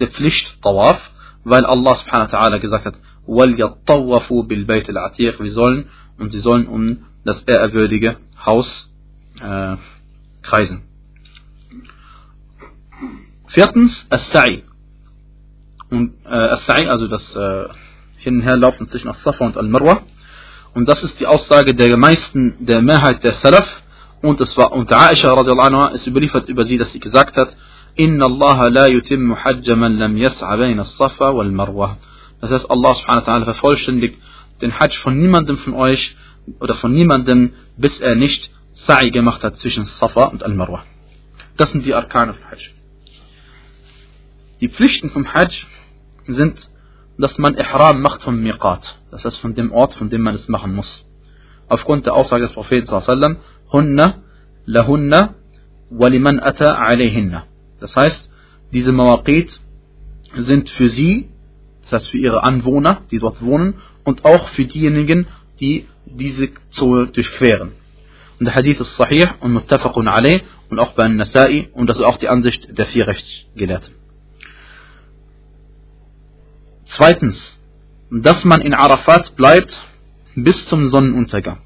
der Pflicht Tawaf, weil Allah subhanahu wa ta'ala gesagt hat, وَلْيَطَّوَّفُوا بِالْبَيْتِ الْعَتِيقِ Wir sollen, und sie sollen um das ehrwürdige Haus äh, kreisen. Viertens, As-Sa'i, und äh, As-Sa'i, also das äh, Hin- und Herlaufen zwischen As-Safa und Al-Marwa. Und das ist die Aussage der meisten, der Mehrheit der Salaf. Und es war unter Aisha radiallahu anha ist überliefert über sie, dass sie gesagt hat, Inna Allah la yutimmu hajja man lam yas'a bayna as-Safa wal Marwa. Das heißt, Allah subhanahu wa ta'ala vervollständigt den Hajj von niemandem von euch oder von niemandem, bis er nicht Sa'i gemacht hat zwischen Safa und Al-Marwa. Das sind die Arkane vom Hajj. Die Pflichten vom Hajj sind, dass man Ihram macht vom Miqat. Das heißt von dem Ort, von dem man es machen muss. Aufgrund der Aussage des Propheten sallam, Hunna, lahunna, waliman ata alayhinna. Das heißt, diese Mawaqit sind für sie, das heißt für ihre Anwohner, die dort wohnen, und auch für diejenigen, die diese Zoe durchqueren. Und der Hadith ist sahih und muttafaqun alayh und auch bei Nasai und das ist auch die Ansicht der vier Rechtsgelehrten. Zweitens, dass man in Arafat bleibt bis zum Sonnenuntergang.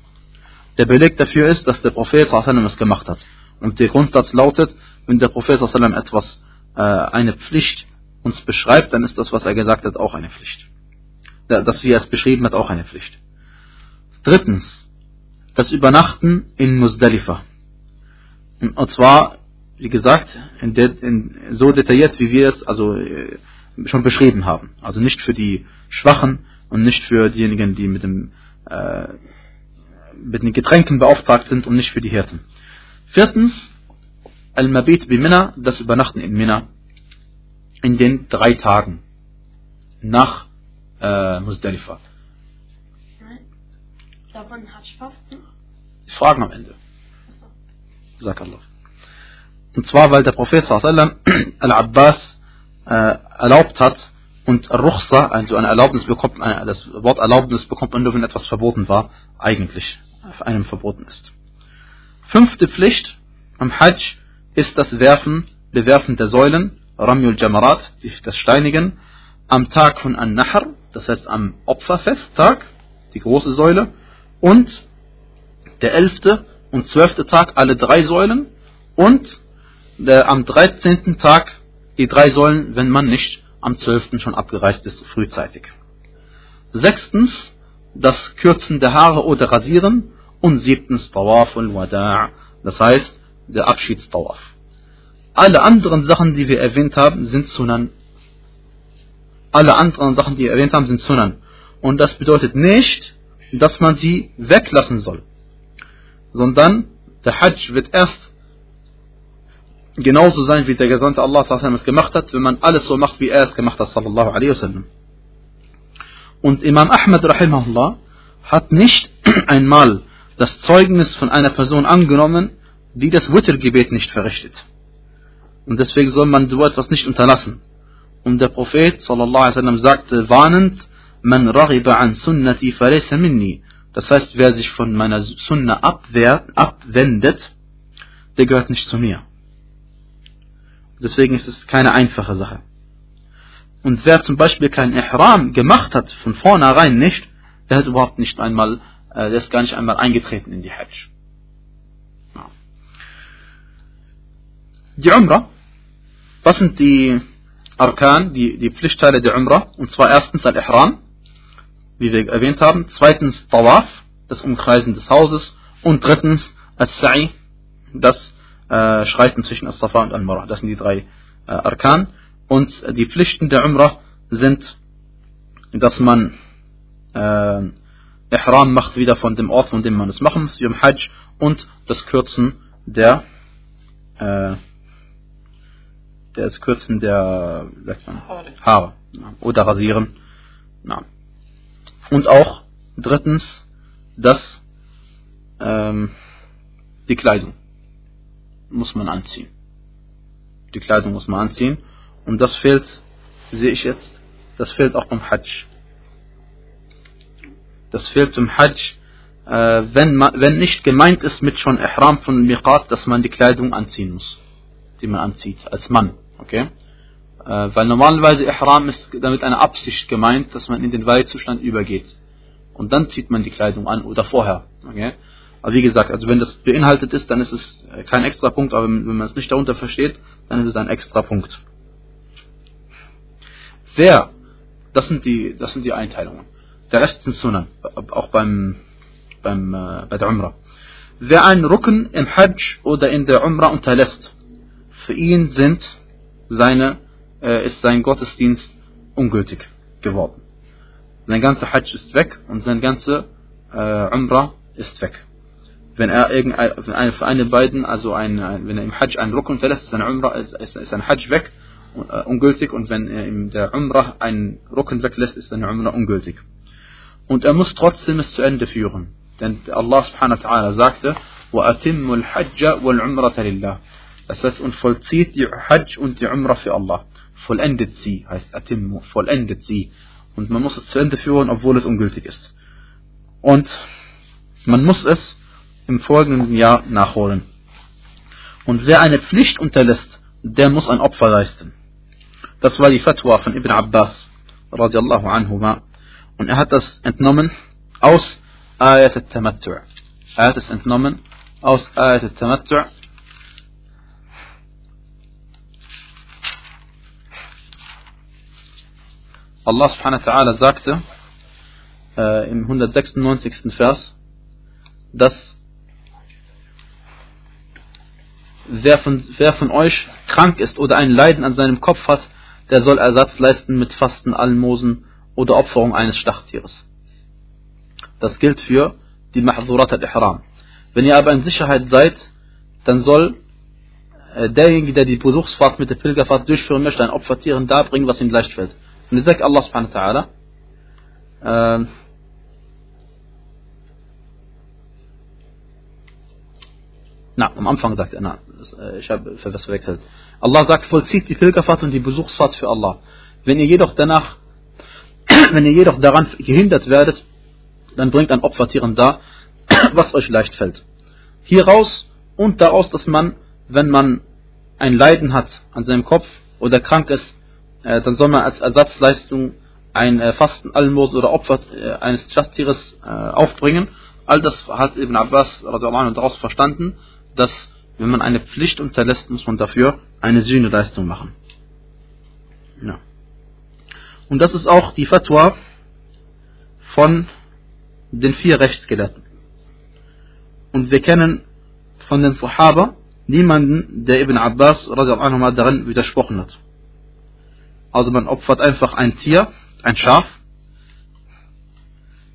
Der Beleg dafür ist, dass der Prophet es gemacht hat. Und der Grundsatz lautet, wenn der Prophet etwas, äh, eine Pflicht uns beschreibt, dann ist das, was er gesagt hat, auch eine Pflicht. Das, wie er es beschrieben hat, auch eine Pflicht. Drittens, das Übernachten in Musdalifa. Und zwar, wie gesagt, in de, in, so detailliert, wie wir es also äh, schon beschrieben haben. Also nicht für die Schwachen und nicht für diejenigen, die mit, dem, äh, mit den Getränken beauftragt sind und nicht für die Hirten. Viertens, Al-Mabit Bimina, das Übernachten in Mina, in den drei Tagen nach äh, Musdalifa. Darf man Hajj fasten? Ich frage am Ende. Sag Allah. Und zwar, weil der Prophet sallam Al-Abbas äh, erlaubt hat und Ruchsa, also eine Erlaubnis bekommt, eine, das Wort Erlaubnis bekommt man nur, wenn etwas verboten war, eigentlich einem verboten ist. Fünfte Pflicht am Hajj ist das Werfen, Bewerfen der Säulen, Ramyul Jamarat, das Steinigen, am Tag von An-Nahr, das heißt am Opferfesttag, die große Säule, und der elfte und zwölfte Tag alle drei Säulen und der, am dreizehnten Tag die drei Säulen, wenn man nicht am zwölften schon abgereist ist, frühzeitig. Sechstens das Kürzen der Haare oder Rasieren und siebtens Tawaf und Wada', das heißt der Abschiedstawaf. Alle anderen Sachen, die wir erwähnt haben, sind Sunan. Alle anderen Sachen, die wir erwähnt haben, sind Sunan. Und das bedeutet nicht, dass man sie weglassen soll, sondern der Hajj wird erst genauso sein, wie der Gesandte Allah es gemacht hat, wenn man alles so macht, wie er es gemacht hat. Und Imam Ahmad rahimahullah hat nicht einmal das Zeugnis von einer Person angenommen, die das Wittergebet nicht verrichtet. Und deswegen soll man so etwas nicht unterlassen. Und der Prophet sallallahu alaihi wasallam sagte warnend, man raghiba an sunnati falaysa minni. Das heißt, wer sich von meiner Sunna abwehrt, abwendet, der gehört nicht zu mir. Deswegen ist es keine einfache Sache. Und wer zum Beispiel kein Ihram gemacht hat, von vornherein nicht, der hat überhaupt nicht einmal, äh, der ist gar nicht einmal eingetreten in die Hajj. Die Umrah, was sind die Arkan, die, die Pflichtteile der Umrah? Und zwar erstens Al-Ihram, wie wir erwähnt haben. Zweitens Tawaf, das Umkreisen des Hauses. Und drittens As-Sa'i, das äh, Schreiten zwischen As-Safa und Al-Marah. Das sind die drei äh, Arkan. Und die Pflichten der Umrah sind, dass man äh, Ihram macht wieder von dem Ort, von dem man es machen muss, im Hajj, und das Kürzen der äh, das Kürzen der sagt man, Haare oder Rasieren. Na. Und auch drittens das ähm, die Kleidung muss man anziehen. Die Kleidung muss man anziehen. Und das fehlt, sehe ich jetzt, das fehlt auch beim Hajj. Das fehlt im Hajj, äh, wenn, man, wenn nicht gemeint ist mit schon Ihram von Miqat, dass man die Kleidung anziehen muss, die man anzieht, als Mann. Okay? Äh, weil normalerweise Ihram ist damit eine Absicht gemeint, dass man in den Weihzustand übergeht. Und dann zieht man die Kleidung an oder vorher. Okay? Aber wie gesagt, also wenn das beinhaltet ist, dann ist es kein extra Punkt, aber wenn man es nicht darunter versteht, dann ist es ein extra Punkt. Wer, das sind die, das sind die Einteilungen. Der Rest sind Sunnah, auch beim, beim, äh, bei der Umrah. Wer einen Rücken im Hajj oder in der Umrah unterlässt, für ihn sind seine, äh, ist sein Gottesdienst ungültig geworden. Sein ganzer Hajj ist weg und sein ganze äh, Umrah ist weg wenn er irgendein, eine, für eine beiden, also ein, wenn er im Hajj einen Ruck unterlässt, ist ein Umrah, ist, ist ein Hajj weg, uh, ungültig, und wenn er in der Umrah einen Rücken weglässt, ist eine Umrah ungültig. Und er muss trotzdem es zu Ende führen. Denn Allah subhanahu wa ta'ala sagte, وَأَتِمُّ الْحَجَّ وَالْعُمْرَةَ لِلَّهِ Das heißt, und vollzieht die Hajj und die Umrah für Allah. Vollendet sie, heißt Atimmu, vollendet sie. Und man muss es zu Ende führen, obwohl es ungültig ist. Und man muss es im folgenden Jahr nachholen. Und wer eine Pflicht unterlässt, der muss ein Opfer leisten. Das war die Fatwa von Ibn Abbas radiallahu anhuma. Und er hat das entnommen aus Ayat al-Tamattu'. Er hat es entnommen aus Ayat al-Tamattu' Allah subhanahu wa ta'ala sagte äh, im 196. Vers, dass wer von, wer von euch krank ist oder ein Leiden an seinem Kopf hat, der soll Ersatz leisten mit Fasten, Almosen oder Opferung eines Schlachttieres. Das gilt für die Mahdurat al-Ihram. Wenn ihr aber in Sicherheit seid, dann soll äh, derjenige, der die Besuchsfahrt mit der Pilgerfahrt durchführen möchte, ein Opfertieren darbringen, was ihm leicht fällt. Und jetzt sagt Allah subhanahu wa ta'ala, äh, Na, am Anfang sagt er, na, ich habe das verwechselt. Allah sagt, vollzieht die Pilgerfahrt und die Besuchsfahrt für Allah. Wenn ihr jedoch danach, wenn ihr jedoch daran gehindert werdet, dann bringt ein Opfertieren da, was euch leicht fällt. Hieraus und daraus, dass man, wenn man ein Leiden hat an seinem Kopf oder krank ist, äh, dann soll man als Ersatzleistung ein äh, Fasten, Almos oder Opfer eines Schatttieres aufbringen. All das hat Ibn Abbas daraus verstanden dass wenn man eine Pflicht unterlässt, muss man dafür eine Sühneleistung machen. Ja. Und das ist auch die Fatwa von den vier Rechtsgelehrten. Und wir kennen von den Sahaba niemanden, der Ibn Abbas anhu, darin widersprochen hat. Also man opfert einfach ein Tier, ein Schaf,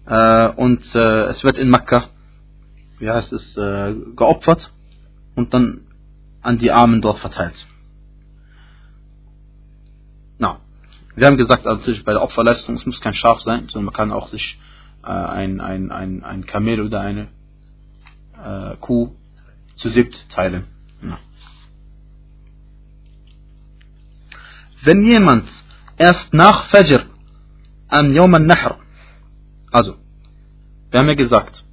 äh, und äh, es wird in Mekka, wie heißt es, äh, geopfert und dann an die Armen dort verteilt. Na, wir haben gesagt, also bei der Opferleistung, es muss kein Schaf sein, sondern man kann auch sich äh, ein, ein, ein, ein Kamel oder eine äh, Kuh zu siebt teilen. Ja. Wenn jemand erst nach Fajr an Yom al-Nahr, also, wir haben ja gesagt,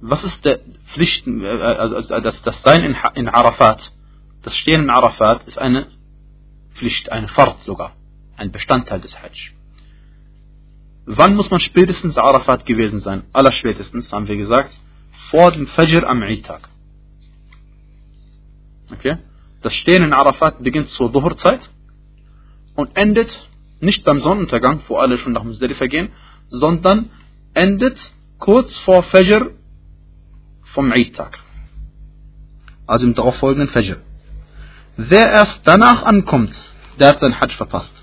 was ist der Pflicht, äh, also, also das, das Sein in, Arafat, das Stehen in Arafat ist eine Pflicht, eine Fahrt sogar, ein Bestandteil des Hajj. Wann muss man spätestens Arafat gewesen sein? Allerspätestens, haben wir gesagt, vor dem Fajr am Eid-Tag. Okay? Das Stehen in Arafat beginnt zur Dhuhr-Zeit und endet nicht beim Sonnenuntergang, wo alle schon nach Muzdalifa gehen, sondern endet kurz vor Fajr vom Eid-Tag. Also im darauffolgenden Fajr. Wer erst danach ankommt, der hat seinen Hajj verpasst.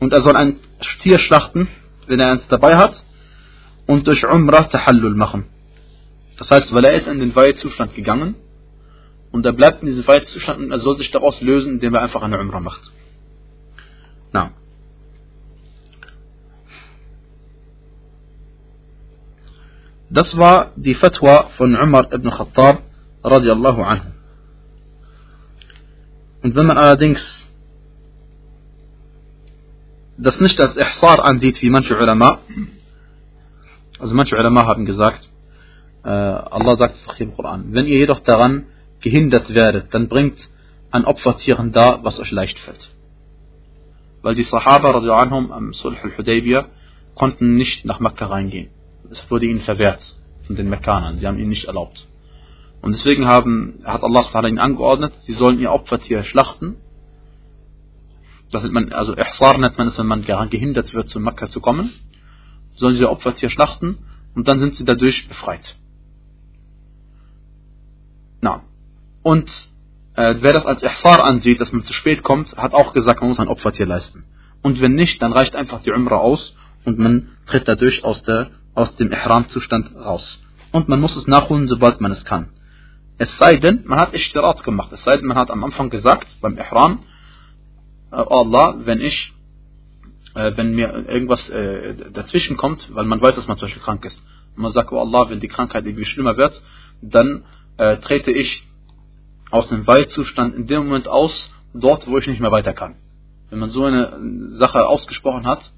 Und er soll ein Tier schlachten, wenn er eins dabei hat, und durch Umrah Tahallul machen. Das heißt, weil er ist in den Weihezustand gegangen, und er bleibt in diesem Weihezustand und er soll sich daraus lösen, indem er einfach eine Umrah macht. Na. Das war die Fatwa von Umar ibn Khattab radiallahu anhu. Und wenn man allerdings das nicht als Ihsar ansieht, wie manche Ulama, also manche Ulama haben gesagt, äh, Allah sagt es im Koran, wenn ihr jedoch daran gehindert werdet, dann bringt an Opfertieren da, was euch leicht fällt. Weil die Sahaba anhum, am Sulh al-Hudaybiyah konnten nicht nach Mekka reingehen. Es wurde ihnen verwehrt von den Mekkanern. Sie haben ihnen nicht erlaubt. Und deswegen haben, hat Allah ihnen angeordnet, sie sollen ihr Opfertier schlachten. Das nennt man, also Ihsar nennt man es, wenn man gehindert wird, zu Mekka zu kommen. Sollen sie ihr Opfertier schlachten und dann sind sie dadurch befreit. Na. Und äh, wer das als Ihsar ansieht, dass man zu spät kommt, hat auch gesagt, man muss ein Opfertier leisten. Und wenn nicht, dann reicht einfach die Umrah aus und man tritt dadurch aus, der, aus dem Ihram-Zustand raus. Und man muss es nachholen, sobald man es kann. Es sei denn, man hat Ishtirat gemacht. Es sei denn, man hat am Anfang gesagt, beim Ihram, äh, oh Allah, wenn ich, äh, wenn mir irgendwas äh, dazwischen kommt, weil man weiß, dass man zum Beispiel krank ist. Und man sagt, oh Allah, wenn die Krankheit irgendwie schlimmer wird, dann äh, trete ich aus dem Waldzustand in dem Moment aus, dort, wo ich nicht mehr weiter kann. Wenn man so eine Sache ausgesprochen hat,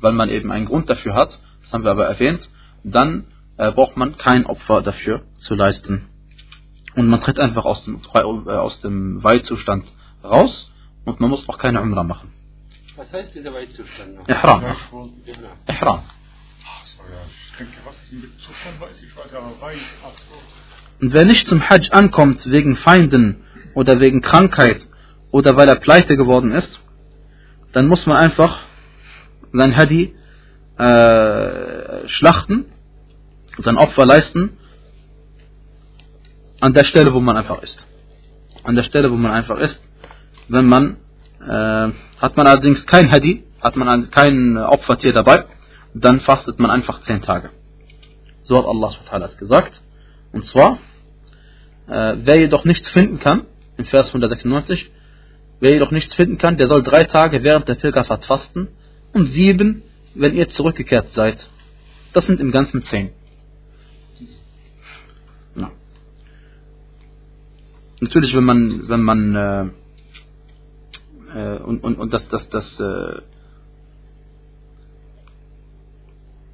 weil man eben einen Grund dafür hat, haben wir aber erwähnt, dann äh, braucht man kein Opfer dafür zu leisten. Und man tritt einfach aus dem, äh, aus dem Weihzustand raus und man muss auch keine Umrah machen. Was heißt dieser Weihzustand? Ihram. Ihram. Ich denke, was ist in dem Zustand weiß, ich weiß aber Weih, ach so. Und wer nicht zum Hajj ankommt wegen Feinden oder wegen Krankheit oder weil er pleite geworden ist, dann muss man einfach sein Hadi äh, schlachten, sein Opfer leisten an der Stelle, wo man einfach ist. An der Stelle, wo man einfach ist. Wenn man, äh, hat man allerdings kein Hadi, hat man kein Opfertier dabei, dann fastet man einfach zehn Tage. So hat Allah gesagt. Und zwar, äh, wer jedoch nichts finden kann, im Vers 196, wer jedoch nichts finden kann, der soll drei Tage während der Pilgerfahrt fasten und sieben, wenn ihr zurückgekehrt seid. Das sind im Ganzen zehn. natürlich, wenn man, wenn man, äh, äh, und, und, und das, das, das, äh,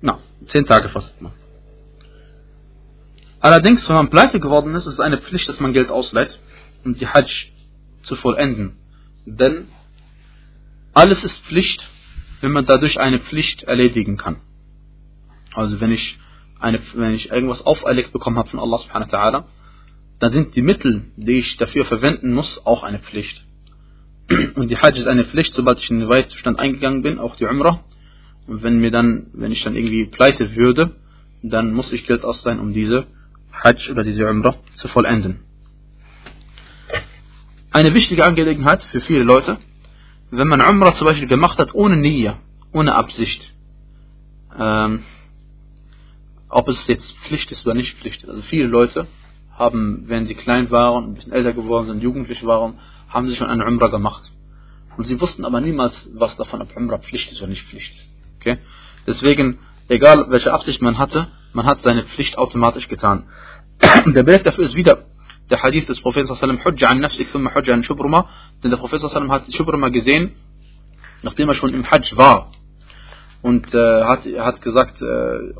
na, zehn Tage fastet man. Allerdings, wenn man pleite geworden ist, ist es eine Pflicht, dass man Geld ausleiht, um die Hajj zu vollenden. Denn alles ist Pflicht, wenn man dadurch eine Pflicht erledigen kann. Also wenn ich eine, wenn ich irgendwas auferlegt bekommen habe von Allah subhanahu wa ta'ala, dann sind die Mittel, die ich dafür verwenden muss, auch eine Pflicht. Und die Hajj ist eine Pflicht, sobald ich in den Weitzustand eingegangen bin, auch die Umrah. Und wenn mir dann, wenn ich dann irgendwie pleite würde, dann muss ich Geld ausleihen, um diese Hajj oder diese Umrah zu vollenden. Eine wichtige Angelegenheit für viele Leute, wenn man Umrah zum Beispiel gemacht hat ohne Niyya, ohne Absicht, ähm, ob es jetzt Pflicht ist oder nicht Pflicht ist. Also viele Leute haben, wenn sie klein waren, ein bisschen älter geworden sind, jugendlich waren, haben sie schon eine Umrah gemacht. Und sie wussten aber niemals, was davon, ob Umrah Pflicht ist oder nicht Pflicht ist. Okay? Deswegen, egal welche Absicht man hatte, man hat seine Pflicht automatisch getan. Der Beleg dafür ist wieder der Hadith des Propheten sallam Hujja an nafsik thumma Hujja an Shubruma, denn der Prophet hat Shubruma gesehen, nachdem er schon im Hajj war und äh, hat, hat gesagt, äh,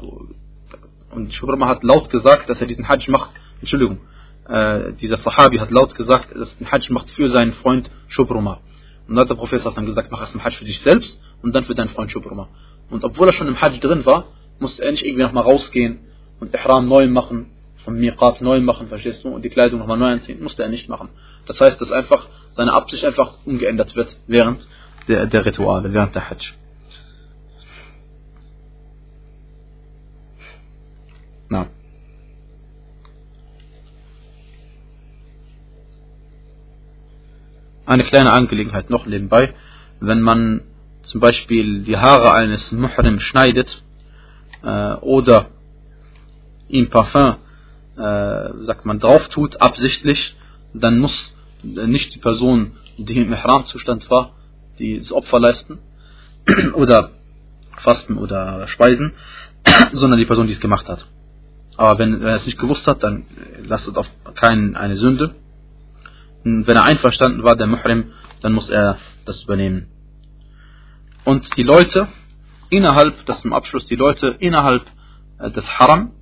und Shubruma hat laut gesagt, dass er diesen Hajj macht, Entschuldigung, äh, dieser Sahabi hat laut gesagt, dass er den Hajj macht für seinen Freund Shubruma. Und dann hat der Prophet dann gesagt, mach erst einen Hajj für dich selbst und dann für deinen Freund Shubruma. Und obwohl er schon im Hajj drin war, musste er nicht irgendwie nochmal rausgehen und Ihram neu machen, vom Miqat neu machen, verstehst du, und die Kleidung nochmal neu anziehen, musste er nicht machen. Das heißt, dass einfach seine Absicht einfach umgeändert wird während der, der Rituale, während der Hajj. Na. Eine kleine Angelegenheit noch nebenbei. Wenn man zum Beispiel die Haare eines Muhrim schneidet äh, oder ihm Parfum, äh, sagt man, drauf tut, absichtlich, dann muss nicht die Person, die im Ihram-Zustand war, die das Opfer leisten oder fasten oder speisen, sondern die Person, die es gemacht hat. Aber wenn, wenn er es nicht gewusst hat, dann lasst es auf keinen eine Sünde. Und wenn er einverstanden war, der Muhrim, dann muss er das übernehmen. Und die Leute innerhalb, das zum Abschluss, die Leute innerhalb äh, des Haram,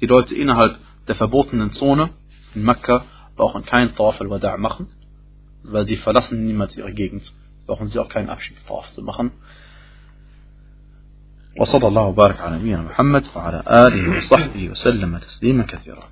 die Leute innerhalb der verbotenen Zone in Mekka brauchen keinen Tawaf al-Wada' machen, weil sie verlassen niemals ihre Gegend. Brauchen sie auch keinen Abschiedstawaf zu machen. وصلى الله وبارك على نبينا محمد وعلى آله وصحبه وسلم تسليما كثيرا